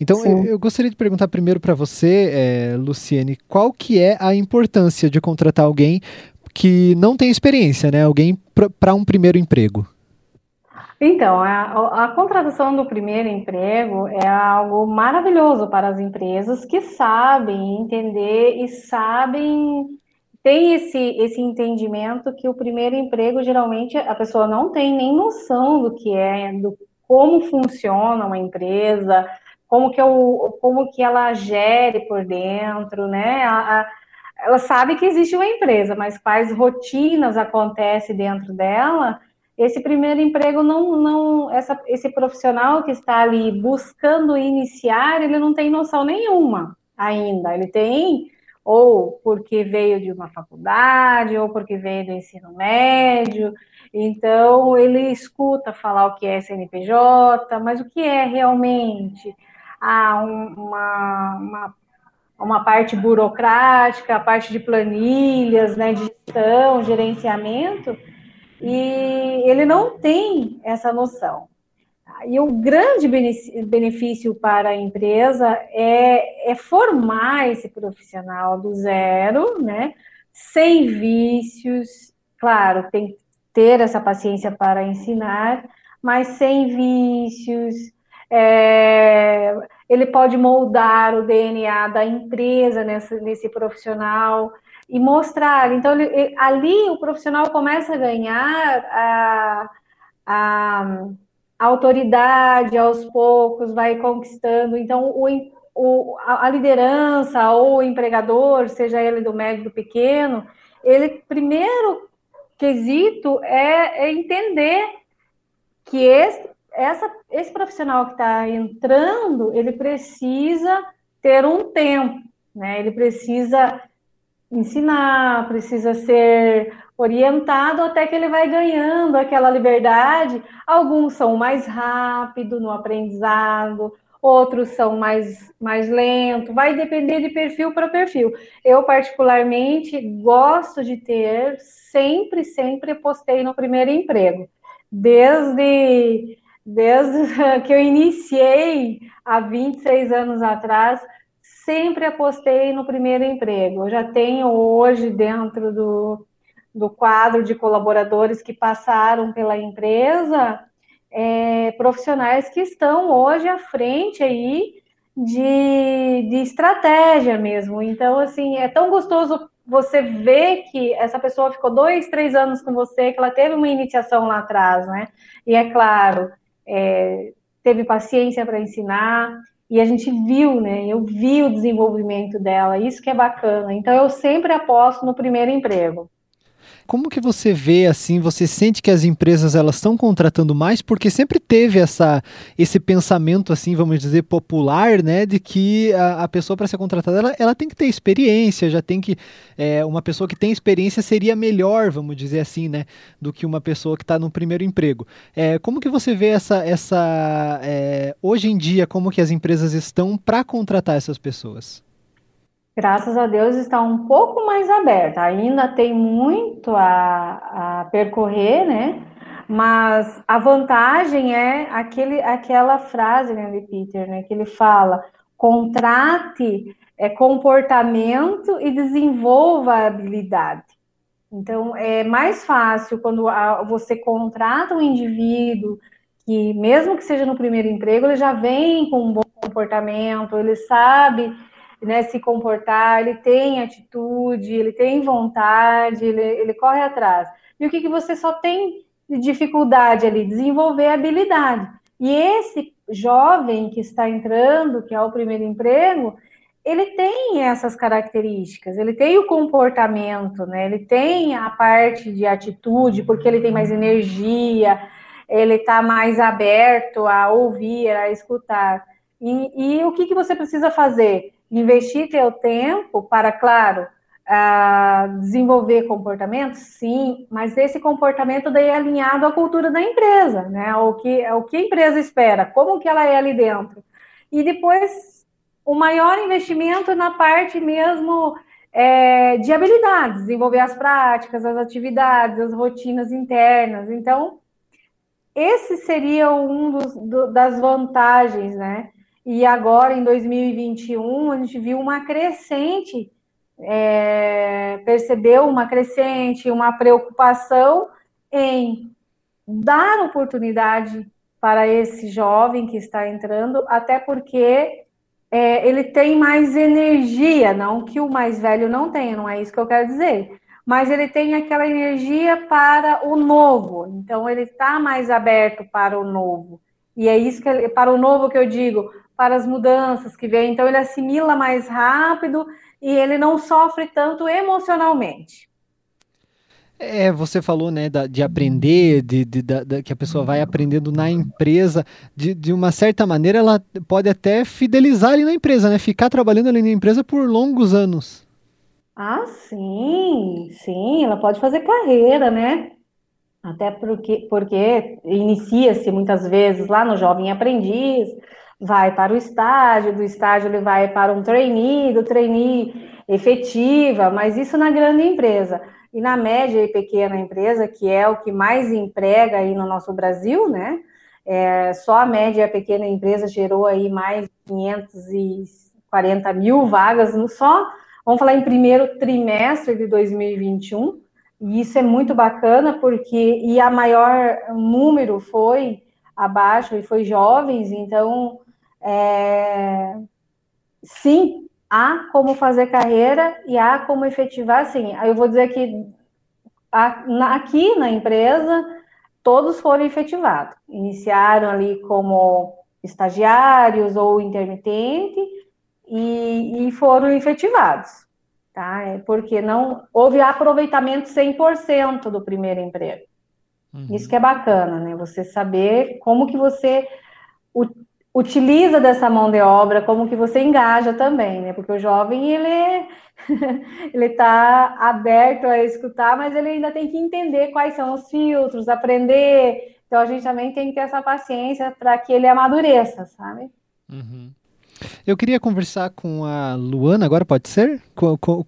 Então, eu, eu, gostaria de perguntar primeiro para você, é, Luciene, qual que é a importância de contratar alguém que não tem experiência, né? Alguém para um primeiro emprego? Então, a, a, contratação do primeiro emprego é algo maravilhoso para as empresas que sabem entender e sabem tem esse, esse entendimento que o primeiro emprego geralmente a pessoa não tem nem noção do que é, do como funciona uma empresa, como que, eu, como que ela gere por dentro, né? A, a, ela sabe que existe uma empresa, mas quais rotinas acontecem dentro dela, esse primeiro emprego não, não essa, esse profissional que está ali buscando iniciar, ele não tem noção nenhuma ainda. Ele tem ou porque veio de uma faculdade, ou porque veio do ensino médio. Então, ele escuta falar o que é CNPJ, mas o que é realmente? Ah, uma, uma, uma parte burocrática, a parte de planilhas, né, de gestão, gerenciamento, e ele não tem essa noção. E o grande benefício para a empresa é, é formar esse profissional do zero, né? Sem vícios, claro, tem que ter essa paciência para ensinar, mas sem vícios. É, ele pode moldar o DNA da empresa nesse, profissional e mostrar. Então, ele, ali o profissional começa a ganhar a, a a autoridade aos poucos vai conquistando. Então, o, o, a liderança ou o empregador, seja ele do médio do pequeno, ele primeiro quesito é, é entender que esse, essa, esse profissional que está entrando, ele precisa ter um tempo, né? Ele precisa ensinar, precisa ser orientado até que ele vai ganhando aquela liberdade. Alguns são mais rápido no aprendizado, outros são mais, mais lento, vai depender de perfil para perfil. Eu, particularmente, gosto de ter, sempre, sempre postei no primeiro emprego. Desde, desde que eu iniciei há 26 anos atrás, sempre apostei no primeiro emprego. Eu já tenho hoje dentro do, do quadro de colaboradores que passaram pela empresa, é, profissionais que estão hoje à frente aí de, de estratégia mesmo. Então, assim, é tão gostoso você ver que essa pessoa ficou dois, três anos com você, que ela teve uma iniciação lá atrás, né? E é claro, é, teve paciência para ensinar, e a gente viu, né? Eu vi o desenvolvimento dela, isso que é bacana. Então, eu sempre aposto no primeiro emprego. Como que você vê assim, você sente que as empresas elas estão contratando mais porque sempre teve essa esse pensamento assim, vamos dizer popular, né, de que a, a pessoa para ser contratada ela, ela tem que ter experiência, já tem que é, uma pessoa que tem experiência seria melhor, vamos dizer assim, né, do que uma pessoa que está no primeiro emprego. É, como que você vê essa essa é, hoje em dia como que as empresas estão para contratar essas pessoas? Graças a Deus, está um pouco mais aberta. Ainda tem muito a, a percorrer, né? Mas a vantagem é aquele, aquela frase né, de Peter, né? Que ele fala: contrate é, comportamento e desenvolva a habilidade. Então, é mais fácil quando você contrata um indivíduo que, mesmo que seja no primeiro emprego, ele já vem com um bom comportamento, ele sabe né, se comportar, ele tem atitude, ele tem vontade, ele, ele corre atrás. E o que, que você só tem de dificuldade ali? Desenvolver habilidade. E esse jovem que está entrando, que é o primeiro emprego, ele tem essas características, ele tem o comportamento, né? Ele tem a parte de atitude, porque ele tem mais energia, ele está mais aberto a ouvir, a escutar. E, e o que, que você precisa fazer? Investir teu tempo para, claro, uh, desenvolver comportamento, sim, mas esse comportamento daí é alinhado à cultura da empresa, né? O que, o que a empresa espera, como que ela é ali dentro. E depois, o maior investimento na parte mesmo é, de habilidades, desenvolver as práticas, as atividades, as rotinas internas. Então, esse seria um dos, do, das vantagens, né? E agora em 2021 a gente viu uma crescente, é, percebeu uma crescente, uma preocupação em dar oportunidade para esse jovem que está entrando, até porque é, ele tem mais energia, não que o mais velho não tenha, não é isso que eu quero dizer, mas ele tem aquela energia para o novo, então ele está mais aberto para o novo. E é isso que para o novo que eu digo, para as mudanças que vem, então ele assimila mais rápido e ele não sofre tanto emocionalmente. É, você falou, né, de aprender, de, de que a pessoa vai aprendendo na empresa. De, de uma certa maneira, ela pode até fidelizar ali na empresa, né? Ficar trabalhando ali na empresa por longos anos. Ah, sim, sim, ela pode fazer carreira, né? Até porque, porque inicia-se muitas vezes lá no jovem aprendiz, vai para o estágio, do estágio ele vai para um trainee, do trainee efetiva, mas isso na grande empresa. E na média e pequena empresa, que é o que mais emprega aí no nosso Brasil, né? É, só a média e a pequena empresa gerou aí mais de 540 mil vagas, no só, vamos falar em primeiro trimestre de 2021, e isso é muito bacana, porque, e a maior número foi abaixo e foi jovens, então, é, sim, há como fazer carreira e há como efetivar, sim. Eu vou dizer que aqui na empresa, todos foram efetivados. Iniciaram ali como estagiários ou intermitente e, e foram efetivados, tá? É porque não houve aproveitamento 100% do primeiro emprego. Uhum. Isso que é bacana, né? Você saber como que você utiliza dessa mão de obra, como que você engaja também, né? Porque o jovem, ele ele está aberto a escutar, mas ele ainda tem que entender quais são os filtros, aprender. Então a gente também tem que ter essa paciência para que ele amadureça, sabe? Uhum. Eu queria conversar com a Luana agora, pode ser?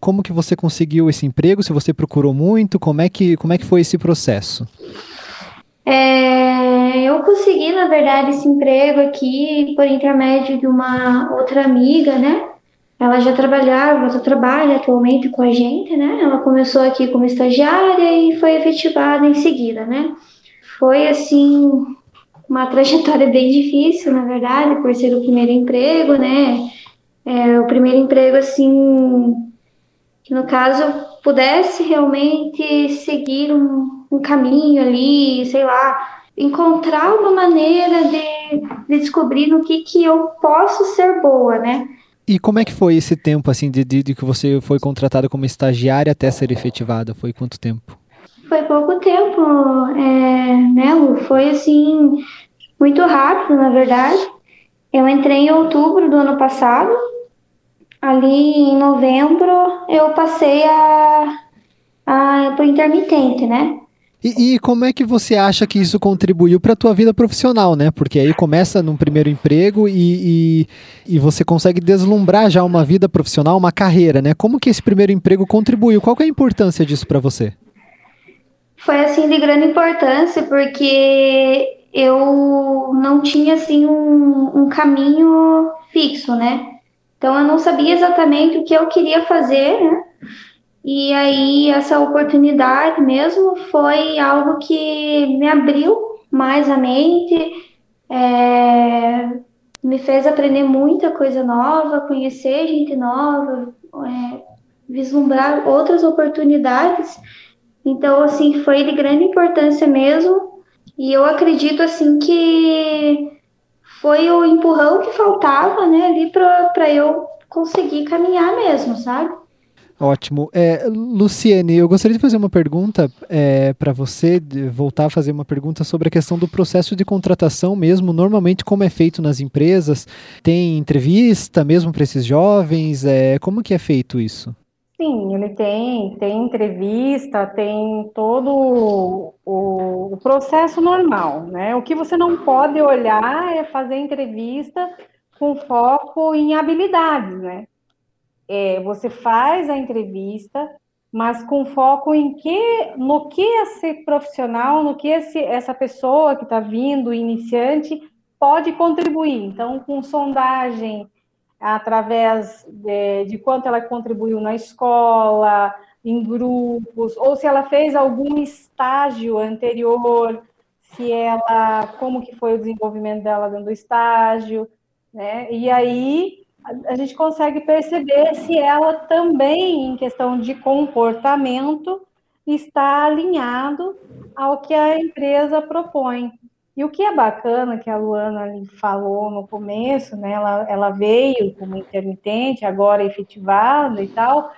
Como que você conseguiu esse emprego? Se você procurou muito, como é que, como é que foi esse processo? É, eu consegui, na verdade, esse emprego aqui por intermédio de uma outra amiga, né? Ela já trabalhava, já trabalha atualmente com a gente, né? Ela começou aqui como estagiária e foi efetivada em seguida, né? Foi, assim, uma trajetória bem difícil, na verdade, por ser o primeiro emprego, né? É, o primeiro emprego, assim, que no caso pudesse realmente seguir um, um caminho ali, sei lá, encontrar uma maneira de, de, descobrir no que, que eu posso ser boa, né? E como é que foi esse tempo, assim, de, de, de que você foi contratada como estagiária até ser efetivada? Foi quanto tempo? Foi pouco tempo, é, né, Lu? Foi, assim, muito rápido, na verdade. Eu entrei em outubro do ano passado ali em novembro eu passei a, a para intermitente, né? E, e, como é que você acha que isso contribuiu para a tua vida profissional, né? Porque aí começa num primeiro emprego e, e, e, você consegue deslumbrar já uma vida profissional, uma carreira, né? Como que esse primeiro emprego contribuiu? Qual é a importância disso para você? Foi assim de grande importância porque eu não tinha assim um, um caminho fixo, né? Então eu não sabia exatamente o que eu queria fazer, né? E aí essa oportunidade mesmo foi algo que me abriu mais a mente, é, me fez aprender muita coisa nova, conhecer gente nova, é, vislumbrar outras oportunidades. Então, assim, foi de grande importância mesmo. E eu acredito, assim, que foi o empurrão que faltava, né, ali para eu conseguir caminhar mesmo, sabe? Ótimo. É, Luciene, eu gostaria de fazer uma pergunta é, para você, voltar a fazer uma pergunta sobre a questão do processo de contratação mesmo. Normalmente, como é feito nas empresas? Tem entrevista mesmo para esses jovens? É, como que é feito isso? Sim, ele tem, tem entrevista, tem todo o, o, processo normal, né? O que você não pode olhar é fazer entrevista com foco em habilidades, né? É, você faz a entrevista, mas com foco em que, no que esse profissional, no que esse, essa pessoa que está vindo, iniciante, pode contribuir. Então, com sondagem, através de, de quanto ela contribuiu na escola, em grupos, ou se ela fez algum estágio anterior, se ela, como que foi o desenvolvimento dela dentro do estágio, né? E aí a, gente consegue perceber se ela também, em questão de comportamento, está alinhado ao que a empresa propõe. E o que é bacana que a Luana falou no começo, né? Ela, ela veio como intermitente, agora efetivada e tal.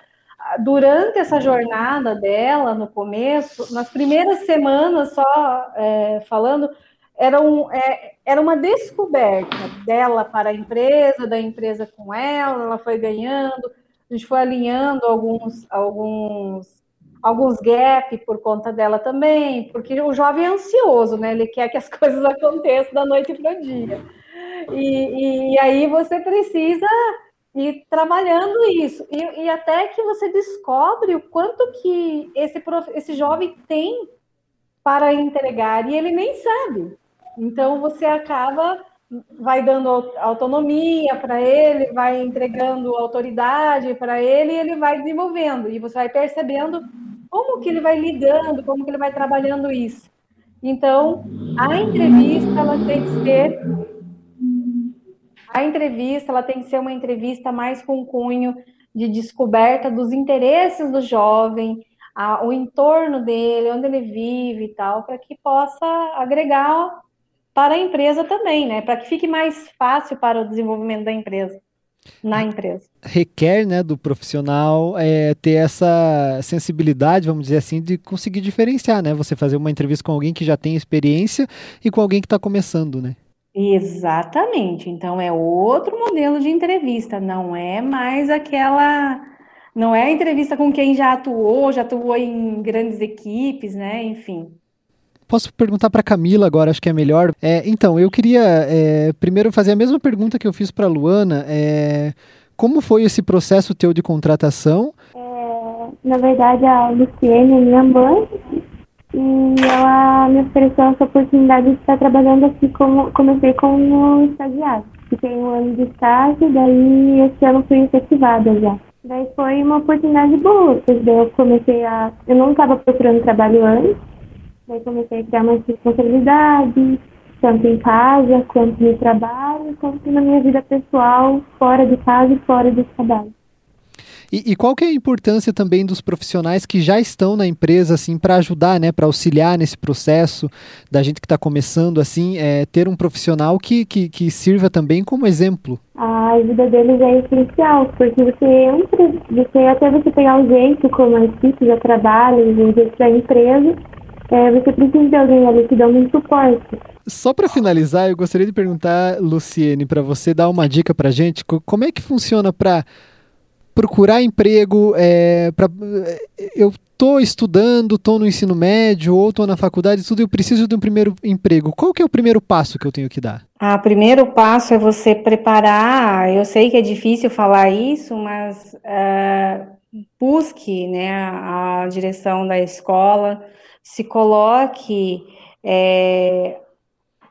Durante essa jornada dela, no começo, nas primeiras semanas só é, falando, era, um, é, era uma descoberta dela para a empresa, da empresa com ela, ela foi ganhando, a gente foi alinhando alguns, alguns alguns gaps por conta dela também, porque o jovem é ansioso, né? Ele quer que as coisas aconteçam da noite para o dia. E, e, aí você precisa ir trabalhando isso. E, e, até que você descobre o quanto que esse, esse jovem tem para entregar, e ele nem sabe. Então você acaba vai dando autonomia para ele, vai entregando autoridade para ele e ele vai desenvolvendo. E você vai percebendo como que ele vai lidando, como que ele vai trabalhando isso. Então, a entrevista ela tem que ser a entrevista ela tem que ser uma entrevista mais com cunho de descoberta dos interesses do jovem, a, o entorno dele, onde ele vive e tal, para que possa agregar para a empresa também, né? Para que fique mais fácil para o desenvolvimento da empresa na empresa. Requer né, do profissional é, ter essa sensibilidade, vamos dizer assim, de conseguir diferenciar, né? Você fazer uma entrevista com alguém que já tem experiência e com alguém que está começando, né? Exatamente. Então é outro modelo de entrevista, não é mais aquela. Não é a entrevista com quem já atuou, já atuou em grandes equipes, né? Enfim. Posso perguntar para Camila agora, acho que é melhor. É, então, eu queria é, primeiro fazer a mesma pergunta que eu fiz para Luana. É, como foi esse processo teu de contratação? É, na verdade, a Luciene é minha mãe e ela me ofereceu essa oportunidade de estar trabalhando aqui como comecei como estagiário. Fiquei um ano de estágio, daí esse ano fui efetivada já. Daí foi uma oportunidade boa, porque eu comecei a. Eu não estava procurando trabalho antes, Daí comecei a criar mais responsabilidade, tanto em casa, quanto no trabalho, quanto na minha vida pessoal, fora de casa e fora do trabalho. E, e, qual que é a importância também dos profissionais que já estão na empresa, assim, para ajudar, né, para auxiliar nesse processo da gente que está começando, assim, é, ter um profissional que, que, que, sirva também como exemplo? A ajuda deles é essencial, porque você entra, você, até você pegar o jeito como a equipe já trabalha, o jeito da empresa, é, você precisa de alguém ali que dá um suporte. Só para finalizar, eu gostaria de perguntar, Luciene, para você dar uma dica para gente, como é que funciona para procurar emprego? É, pra, é, eu estou estudando, estou no ensino médio ou estou na faculdade, tudo, eu preciso de um primeiro emprego. Qual que é o primeiro passo que eu tenho que dar? Ah, primeiro passo é você preparar. Eu sei que é difícil falar isso, mas uh, busque, né, a direção da escola se coloque é,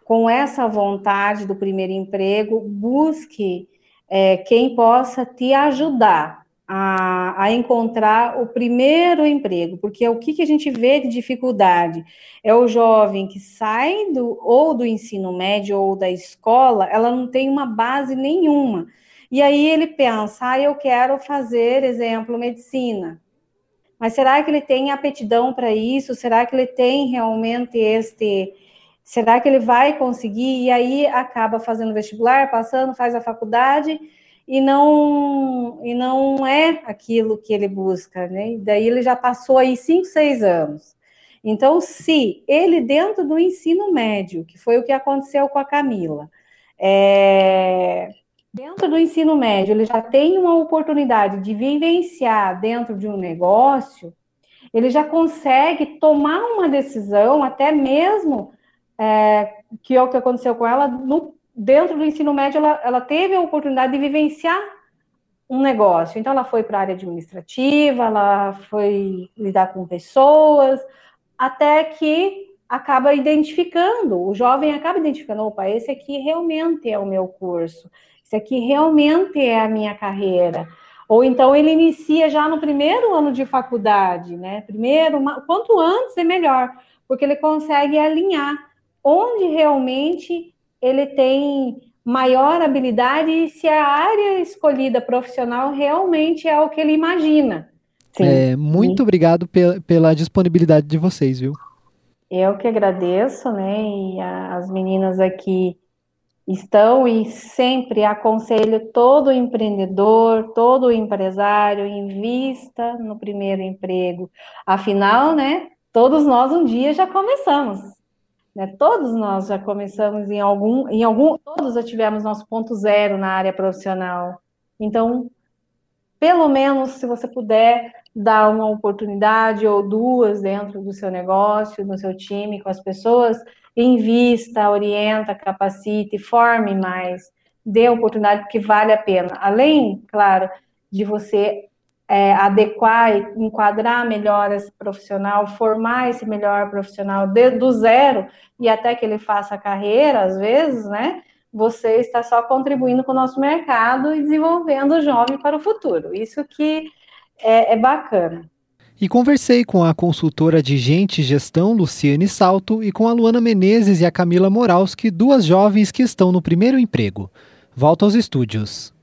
com essa vontade do primeiro emprego, busque é, quem possa te ajudar a, a, encontrar o primeiro emprego, porque o que, que a gente vê de dificuldade é o jovem que sai do, ou do ensino médio ou da escola, ela não tem uma base nenhuma. E aí ele pensa, ah, eu quero fazer, exemplo, medicina. Mas será que ele tem aptidão para isso? Será que ele tem realmente este. Será que ele vai conseguir? E aí acaba fazendo vestibular, passando, faz a faculdade e não e não é aquilo que ele busca, né? E daí ele já passou aí cinco, seis anos. Então, se ele dentro do ensino médio, que foi o que aconteceu com a Camila, é, dentro do ensino médio, ele já tem uma oportunidade de vivenciar dentro de um negócio, ele já consegue tomar uma decisão, até mesmo é, que é o que aconteceu com ela, no, dentro do ensino médio, ela, ela teve a oportunidade de vivenciar um negócio. Então, ela foi para a área administrativa, ela foi lidar com pessoas, até que acaba identificando, o jovem acaba identificando, opa, esse aqui realmente é o meu curso, esse aqui realmente é a minha carreira. Ou então ele inicia já no primeiro ano de faculdade, né? Primeiro, quanto antes é melhor, porque ele consegue alinhar onde realmente ele tem maior habilidade e se a área escolhida profissional realmente é o que ele imagina. É, muito Sim. obrigado pela, pela disponibilidade de vocês, viu? Eu que agradeço, né? E a, as meninas aqui estão e sempre aconselho todo empreendedor, todo empresário, invista no primeiro emprego. Afinal, né? Todos nós um dia já começamos. Né? Todos nós já começamos em algum, em algum, todos já tivemos nosso ponto zero na área profissional. Então, pelo menos, se você puder dar uma oportunidade ou duas dentro do seu negócio, no seu time, com as pessoas, invista, orienta, capacite, forme mais, dê oportunidade, porque vale a pena. Além, claro, de você é, adequar e enquadrar melhor esse profissional, formar esse melhor profissional de, do zero e até que ele faça carreira, às vezes, né? Você está só contribuindo com o nosso mercado e desenvolvendo o jovem para o futuro. Isso que é, é bacana. E conversei com a consultora de Gente e Gestão, Luciane Salto, e com a Luana Menezes e a Camila Moralski, duas jovens que estão no primeiro emprego. Volto aos estúdios.